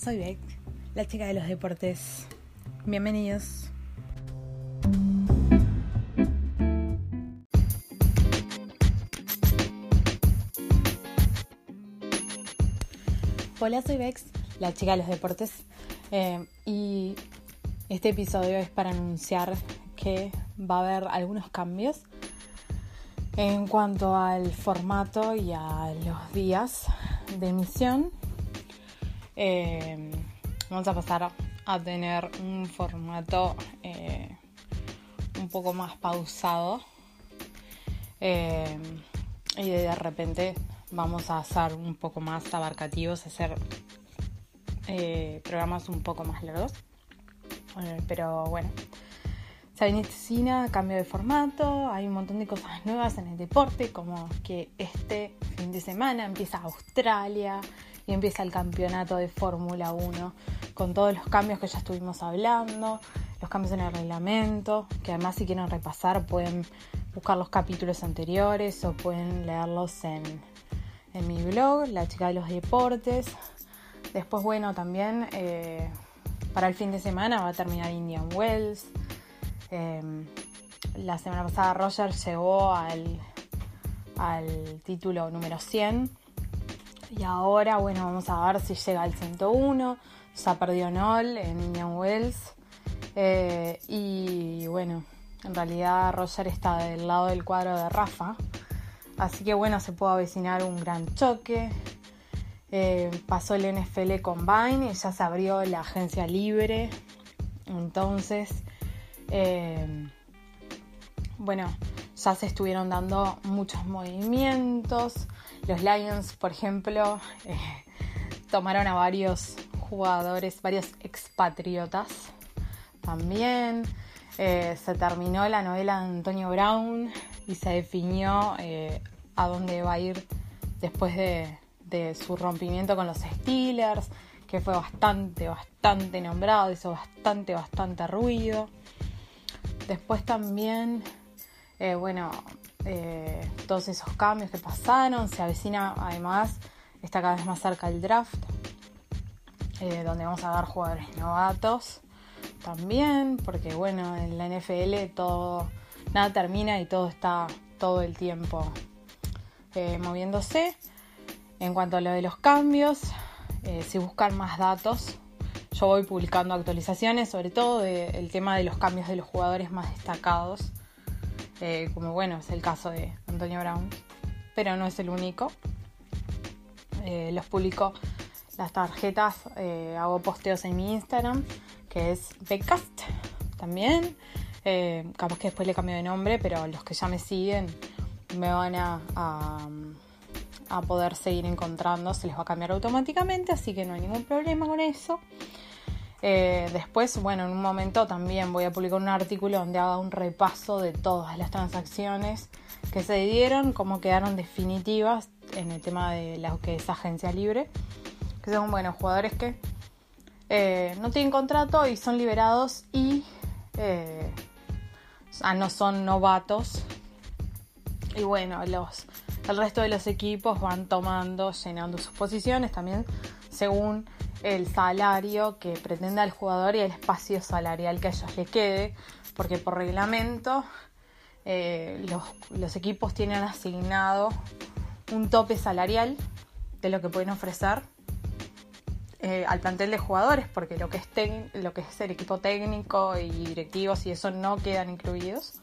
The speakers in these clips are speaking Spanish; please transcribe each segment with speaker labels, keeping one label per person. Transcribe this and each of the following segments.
Speaker 1: Soy Beck, la chica de los deportes. Bienvenidos. Hola, soy Bex, la chica de los deportes. eh, y este episodio es para anunciar que va a haber algunos cambios en cuanto al formato y a los días de emisión. Eh, vamos a pasar a tener un formato eh, un poco más pausado eh, y de repente vamos a ser un poco más abarcativos, hacer programas un poco más largos. Pero bueno, se avecina cambio de formato, hay un montón de cosas nuevas en el deporte, como que este fin de semana empieza Australia y empieza el campeonato de Fórmula 1, con todos los cambios que ya estuvimos hablando, los cambios en el reglamento, que además si quieren repasar pueden buscar los capítulos anteriores o pueden leerlos en, en mi blog, La Chica de los Deportes. Después, bueno, también eh, para el fin de semana va a terminar Indian Wells. Eh, la semana pasada Roger llegó al, al título número 100 y ahora, bueno, vamos a ver si llega al 101. Ya perdió Nol en Indian Wells. Eh, y bueno, en realidad Roger está del lado del cuadro de Rafa. Así que bueno, se puede avecinar un gran choque. Eh, pasó el NFL Combine y ya se abrió la agencia libre. Entonces, eh, bueno, ya se estuvieron dando muchos movimientos. Los Lions, por ejemplo, eh, tomaron a varios jugadores, varios expatriotas también. Eh, se terminó la novela de Antonio Brown y se definió eh, a dónde va a ir después de, su rompimiento con los Steelers, que fue bastante, bastante nombrado, hizo bastante, bastante ruido. Después también, bueno, eh, todos esos cambios que pasaron, se avecina además, está cada vez más cerca el draft, eh, donde vamos a dar jugadores novatos también, porque bueno, en la NFL todo, nada termina y todo está todo el tiempo eh, moviéndose. En cuanto a lo de los cambios, si buscan más datos, yo voy publicando actualizaciones, sobre todo del tema de los cambios de los jugadores más destacados, eh, como bueno, es el caso de Antonio Brown, pero no es el único. Eh, los publico las tarjetas, eh, hago posteos en mi Instagram, que es Becast también. Capaz que después le cambio de nombre, pero los que ya me siguen me van a, a, poder seguir encontrando, se les va a cambiar automáticamente, así que no hay ningún problema con eso. Eh, después, bueno, en un momento también voy a publicar un artículo donde haga un repaso de todas las transacciones que se dieron, cómo quedaron definitivas en el tema de lo que es agencia libre, que son, bueno, jugadores que eh, no tienen contrato y son liberados y eh, ah, no son novatos. Y bueno, los, el resto de los equipos van tomando, llenando sus posiciones también según el salario que pretenda el jugador y el espacio salarial que a ellos les quede, porque por reglamento eh, los, los, equipos tienen asignado un tope salarial de lo que pueden ofrecer eh, al plantel de jugadores, porque lo que, es lo que es el equipo técnico y directivos y eso no quedan incluidos.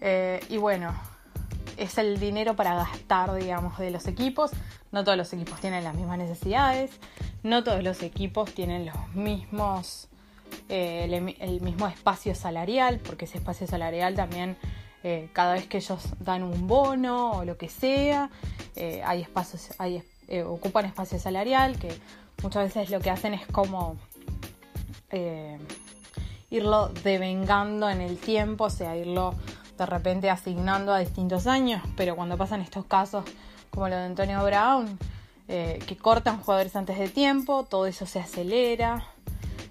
Speaker 1: Eh, y bueno, es el dinero para gastar, digamos, de los equipos. No todos los equipos tienen las mismas necesidades, no todos los equipos tienen los mismos, eh, el, mismo espacio salarial, porque ese espacio salarial también eh, cada vez que ellos dan un bono o lo que sea, eh, hay espacios, hay, ocupan espacio salarial, que muchas veces lo que hacen es como irlo devengando en el tiempo, o sea, irlo de repente asignando a distintos años, pero cuando pasan estos casos como lo de Antonio Brown, que cortan jugadores antes de tiempo, todo eso se acelera,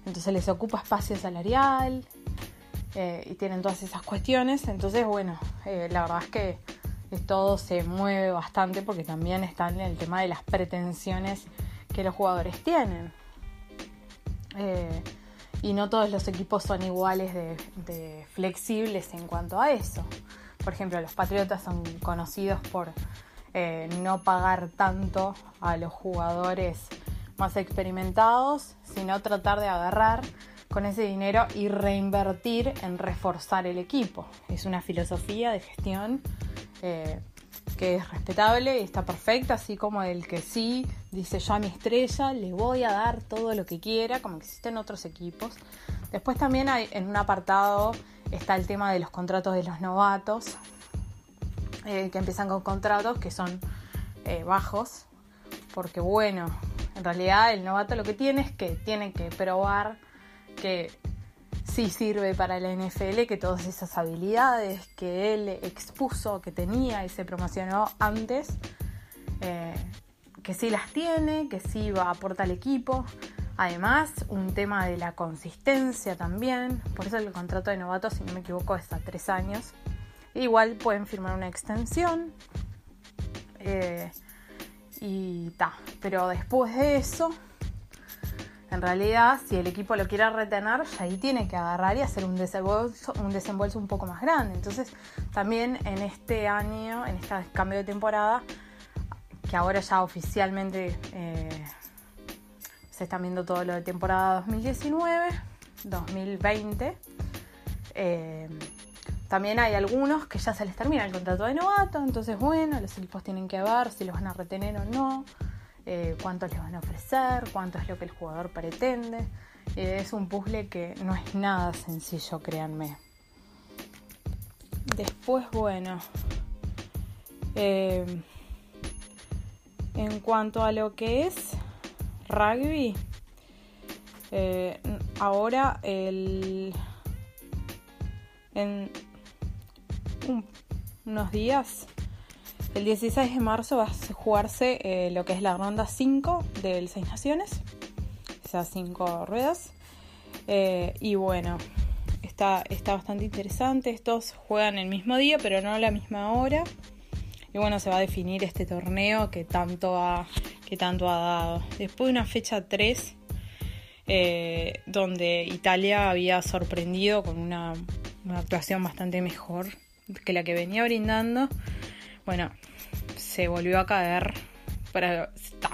Speaker 1: entonces les ocupa espacio salarial eh, y tienen todas esas cuestiones. Entonces, bueno, eh, la verdad es que todo se mueve bastante porque también está en el tema de las pretensiones que los jugadores tienen. Eh, y no todos los equipos son iguales de, flexibles en cuanto a eso. Por ejemplo, los Patriotas son conocidos por no pagar tanto a los jugadores más experimentados, sino tratar de agarrar con ese dinero y reinvertir en reforzar el equipo. Es una filosofía de gestión eh, que es respetable y está perfecta, así como el que sí dice yo a mi estrella le voy a dar todo lo que quiera, como existen otros equipos. Después también hay en un apartado está el tema de los contratos de los novatos, eh, que empiezan con contratos que son eh, bajos, porque bueno, en realidad el novato lo que tiene es que tiene que probar que sí sirve para la NFL, que todas esas habilidades que él expuso, que tenía y se promocionó antes, eh, que sí las tiene, que sí va a aportar al equipo. Además, un tema de la consistencia también. Por eso el contrato de novato, si no me equivoco, es a tres años. Igual pueden firmar una extensión. Eh, y ta. Pero después de eso, en realidad, si el equipo lo quiere retener, ahí tiene que agarrar y hacer un desembolso, un desembolso un poco más grande. Entonces, también en este año, en este cambio de temporada, que ahora ya oficialmente eh, se está viendo todo lo de temporada 2019, 2020. Eh, también hay algunos que ya se les termina el contrato de novato, entonces bueno, los equipos tienen que ver si los van a retener o no, eh, cuánto les van a ofrecer, cuánto es lo que el jugador pretende. Eh, es un puzzle que no es nada sencillo, créanme. Después, bueno, eh, en cuanto a lo que es rugby, ahora el... En, unos días. El 16 de marzo va a jugarse eh, lo que es la ronda 5 del Seis Naciones, esas 5 ruedas. Eh, y bueno, está, está bastante interesante. Estos juegan el mismo día, pero no a la misma hora. Y bueno, se va a definir este torneo que tanto ha, que tanto ha dado. Después de una fecha 3, eh, donde Italia había sorprendido con una, una actuación bastante mejor que la que venía brindando, bueno, se volvió a caer. Pero está.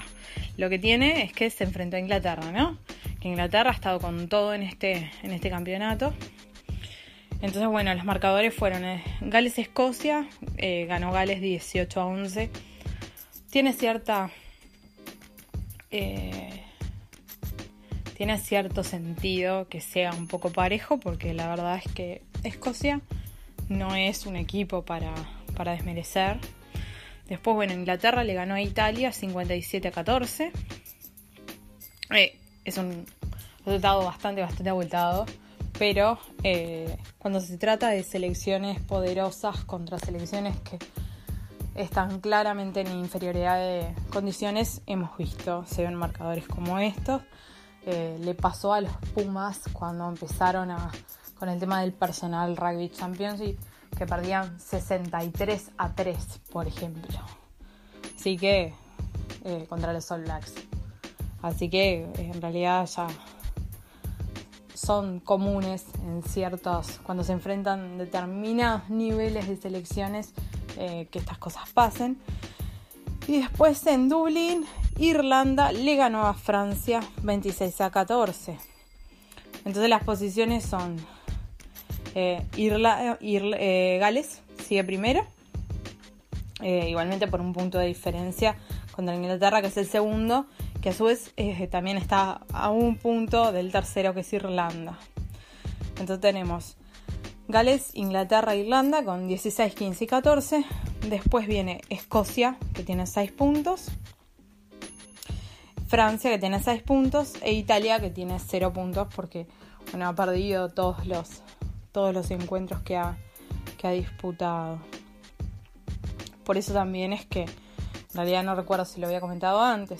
Speaker 1: Lo que tiene es que se enfrentó a Inglaterra, ¿no? Que Inglaterra ha estado con todo en este, en este campeonato. Entonces, bueno, los marcadores fueron eh, Gales-Escocia, eh, ganó Gales 18 a 11. Tiene cierta. Eh, tiene cierto sentido que sea un poco parejo, porque la verdad es que Escocia no es un equipo para, desmerecer. Después, bueno, Inglaterra le ganó a Italia 57 a 14. Eh, es un resultado bastante, bastante abultado. Pero eh, cuando se trata de selecciones poderosas contra selecciones que están claramente en inferioridad de condiciones, hemos visto, se ven marcadores como estos. Eh, le pasó a los Pumas cuando empezaron a con el tema del personal rugby championship que perdían 63 a 3, por ejemplo. Así que eh, contra los All Blacks. Así que eh, en realidad ya son comunes en ciertos, cuando se enfrentan determinados niveles de selecciones, eh, que estas cosas pasen. Y después en Dublín, Irlanda le ganó a Francia 26 a 14. Entonces las posiciones son eh, eh, Gales sigue primero, eh, igualmente por un punto de diferencia contra Inglaterra, que es el segundo, que a su vez también está a un punto del tercero, que es Irlanda. Entonces tenemos Gales, Inglaterra, Irlanda con 16, 15 y 14. Después viene Escocia, que tiene 6 puntos. Francia, que tiene 6 puntos. E Italia, que tiene 0 puntos porque bueno, ha perdido todos los, todos los encuentros que ha, que ha disputado. Por eso también es que, en realidad no recuerdo si lo había comentado antes,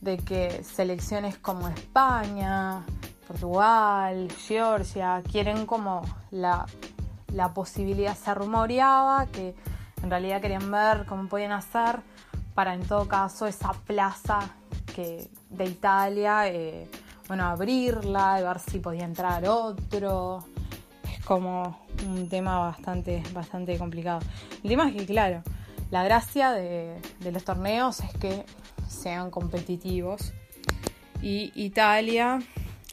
Speaker 1: de que selecciones como España, Portugal, Georgia, quieren como la, la posibilidad, se rumoreaba que en realidad querían ver cómo podían hacer para en todo caso esa plaza que, de Italia, eh, bueno, abrirla, ver si podía entrar otro. Como un tema bastante, bastante complicado. El tema es que, claro, la gracia de, los torneos es que sean competitivos. Y Italia,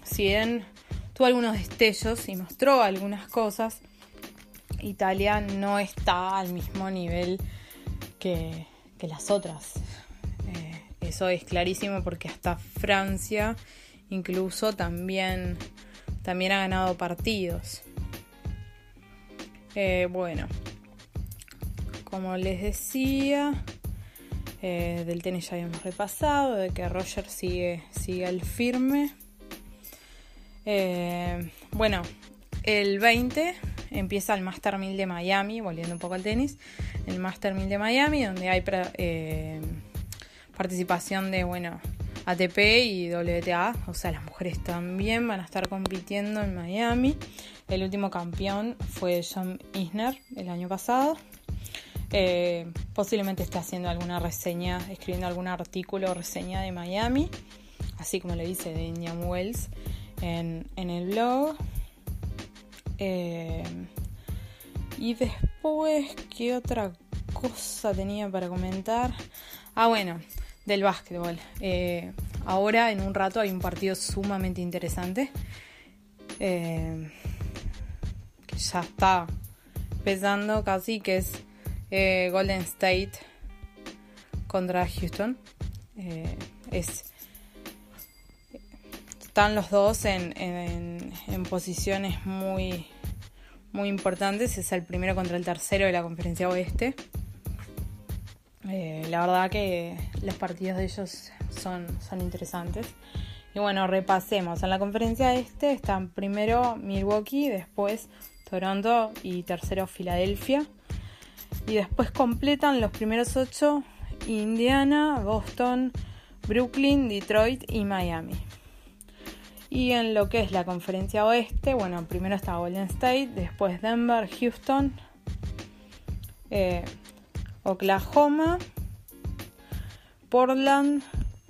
Speaker 1: si bien tuvo algunos destellos y mostró algunas cosas, Italia no está al mismo nivel que, que las otras. Eh, eso es clarísimo porque hasta Francia incluso también, también ha ganado partidos. Eh, bueno, como les decía, eh, del tenis ya habíamos repasado, de que Roger sigue, sigue al firme. Eh, bueno, el 20 empieza el Master 1000 de Miami, volviendo un poco al tenis. El Master 1000 de Miami, donde hay participación de, bueno, ATP y WTA, o sea, las mujeres también van a estar compitiendo en Miami. El último campeón fue John Isner el año pasado. Eh, posiblemente esté haciendo alguna reseña, escribiendo algún artículo o reseña de Miami, así como le dice de Wells en, el blog. Eh, y después, ¿qué otra cosa tenía para comentar? Ah, bueno, del básquetbol. Eh, ahora, en un rato, hay un partido sumamente interesante. Ya está empezando casi, que es eh, Golden State contra Houston. Eh, es, están los dos en, posiciones muy, muy importantes. Es el primero contra el tercero de la conferencia oeste. Eh, la verdad que los partidos de ellos son, son interesantes. Y bueno, repasemos. En la conferencia este están primero Milwaukee, después Toronto y tercero Filadelfia. Y después completan los primeros ocho Indiana, Boston, Brooklyn, Detroit y Miami. Y en lo que es la conferencia oeste, bueno, primero está Golden State, después Denver, Houston, eh, Oklahoma, Portland,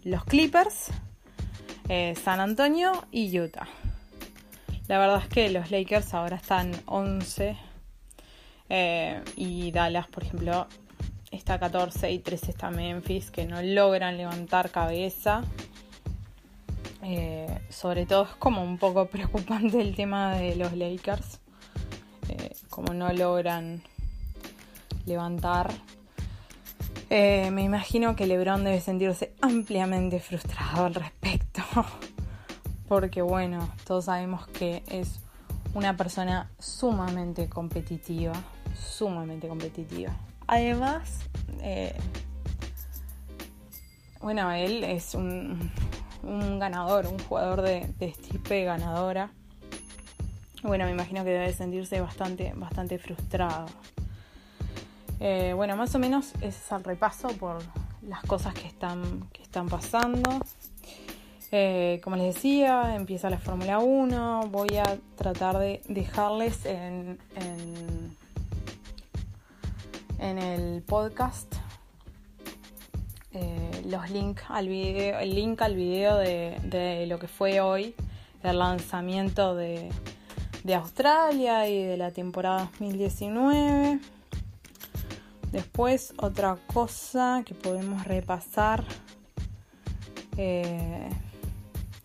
Speaker 1: los Clippers, eh, San Antonio y Utah. La verdad es que los Lakers ahora están 11 eh, y Dallas, por ejemplo, está 14 y 13 está Memphis, que no logran levantar cabeza. Eh, sobre todo es como un poco preocupante el tema de los Lakers, eh, como no logran levantar. me imagino que LeBron debe sentirse ampliamente frustrado al respecto, porque bueno, todos sabemos que es una persona sumamente competitiva sumamente competitiva. Además, eh, bueno, él es un, ganador, un jugador de, de ganadora. Bueno, me imagino que debe sentirse bastante, bastante frustrado. Eh, bueno, más o menos es el repaso por las cosas que están, que están pasando. Eh, como les decía, empieza la Fórmula 1. Voy a tratar de dejarles en el podcast eh, los links al video, el link al video de, lo que fue hoy, el lanzamiento de, Australia y de la temporada 2019. Después otra cosa que podemos repasar eh,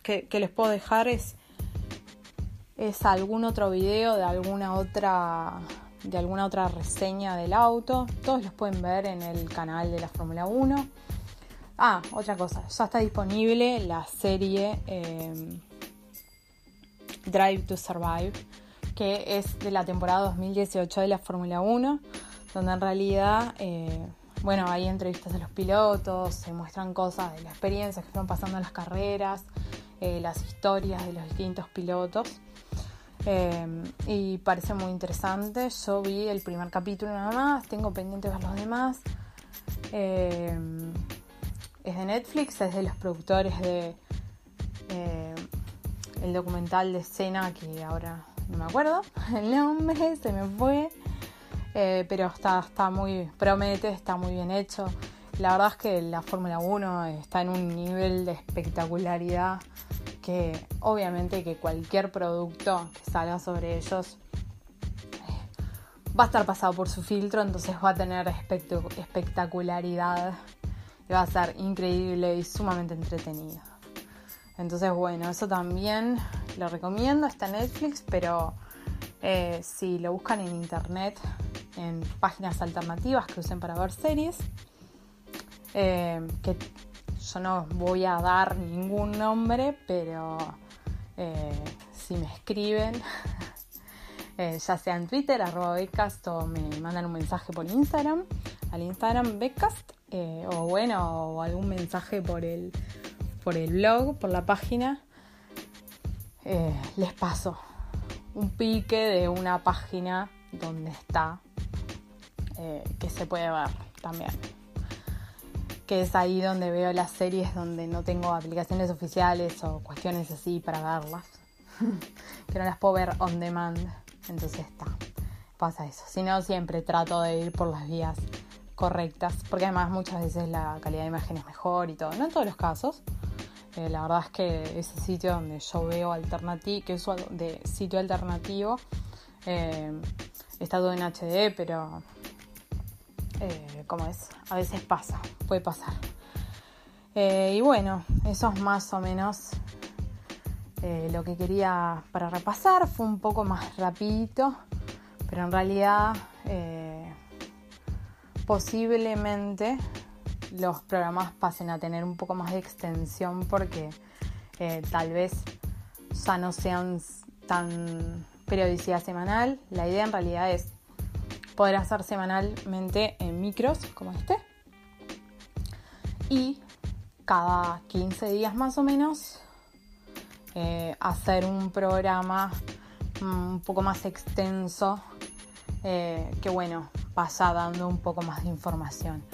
Speaker 1: que, les puedo dejar es, es algún otro video de alguna otra de alguna otra reseña del auto. Todos los pueden ver en el canal de la Fórmula 1. Ah, otra cosa, ya está disponible la serie em, Drive to Survive, que es de la temporada 2018 de la Fórmula 1, donde en realidad, eh, bueno, hay entrevistas a los pilotos, se muestran cosas de la experiencia que fueron pasando en las carreras, eh, las historias de los distintos pilotos. Eh, y parece muy interesante. Yo vi el primer capítulo nada más, tengo pendiente ver los demás. es de Netflix, es de los productores de el documental de escena que ahora no me acuerdo el nombre, se me fue. Eh, pero está, está muy, promete, está muy bien hecho. La verdad es que la Fórmula 1 está en un nivel de espectacularidad que obviamente que cualquier producto que salga sobre ellos eh, va a estar pasado por su filtro, entonces va a tener espectacularidad y va a ser increíble y sumamente entretenido. Entonces, bueno, eso también lo recomiendo, está en Netflix, pero eh, si lo buscan en internet, en páginas alternativas que usen para ver series, eh, que yo no voy a dar ningún nombre, pero eh, si me escriben, ya sea en Twitter, arroba Becast, o me mandan un mensaje por Instagram, al Instagram Becast, o bueno, o algún mensaje por el por el blog, por la página, eh, les paso un pique de una página donde está, eh, que se puede ver también. Que es ahí donde veo las series donde no tengo aplicaciones oficiales o cuestiones así para verlas. que no las puedo ver on demand. Entonces está. Pasa eso. Si no, siempre trato de ir por las vías correctas. Porque además muchas veces la calidad de imagen es mejor y todo. No en todos los casos eh, la verdad es que ese sitio donde yo veo alternativo, que es de sitio alternativo, eh, está todo en HD, pero eh, como es, a veces pasa, puede pasar. y bueno, eso es más o menos lo que quería para repasar. Fue un poco más rapidito, pero en realidad posiblemente los programas pasen a tener un poco más de extensión porque eh, tal vez ya no sean tan periodicidad semanal. La idea en realidad es poder hacer semanalmente en micros como este y cada 15 días más o menos eh, hacer un programa mm, un poco más extenso eh, que bueno vaya dando un poco más de información.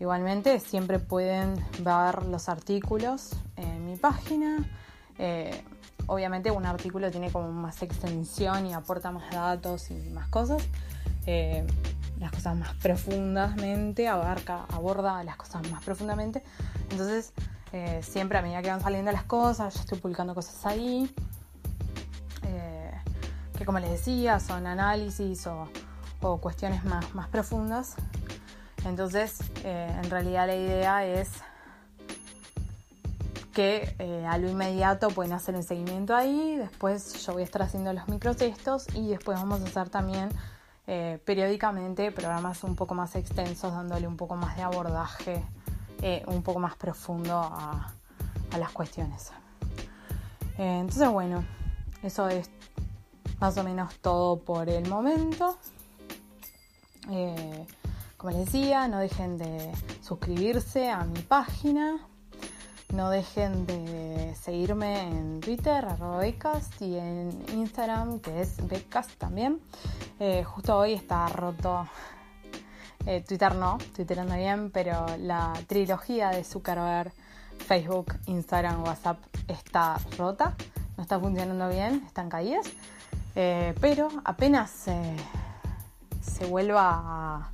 Speaker 1: Igualmente siempre pueden ver los artículos en mi página. Eh, obviamente un artículo tiene como más extensión y aporta más datos y más cosas. Eh, las cosas más profundamente, abarca, aborda las cosas más profundamente. Entonces, eh, siempre a medida que van saliendo las cosas, yo estoy publicando cosas ahí. que como les decía, son análisis o, o cuestiones más, más profundas entonces, eh, en realidad la idea es que eh, a lo inmediato pueden hacer el seguimiento ahí, después yo voy a estar haciendo los microtextos y después vamos a hacer también eh, periódicamente programas un poco más extensos, dándole un poco más de abordaje, un poco más profundo a, a las cuestiones. entonces, bueno, eso es más o menos todo por el momento. Como les decía, no dejen de suscribirse a mi página. No dejen de seguirme en Twitter, arroba Becast, y en Instagram, que es Becast también. Eh, justo hoy está roto, eh, Twitter no, Twitter anda bien, pero la trilogía de Zuckerberg, Facebook, Instagram, WhatsApp está rota, no está funcionando bien, están caídas. Eh, pero apenas se vuelva a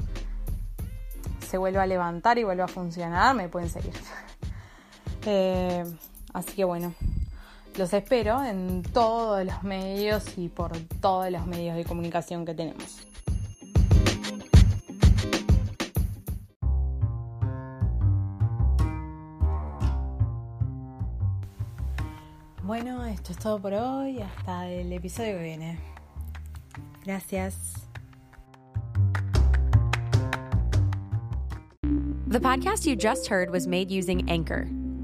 Speaker 1: se vuelva a levantar y vuelva a funcionar, me pueden seguir. Eh, así que bueno, los espero en todos los medios y por todos los medios de comunicación que tenemos. Bueno, esto es todo por hoy. Hasta el episodio que viene. Gracias.
Speaker 2: The podcast you just heard was made using Anchor.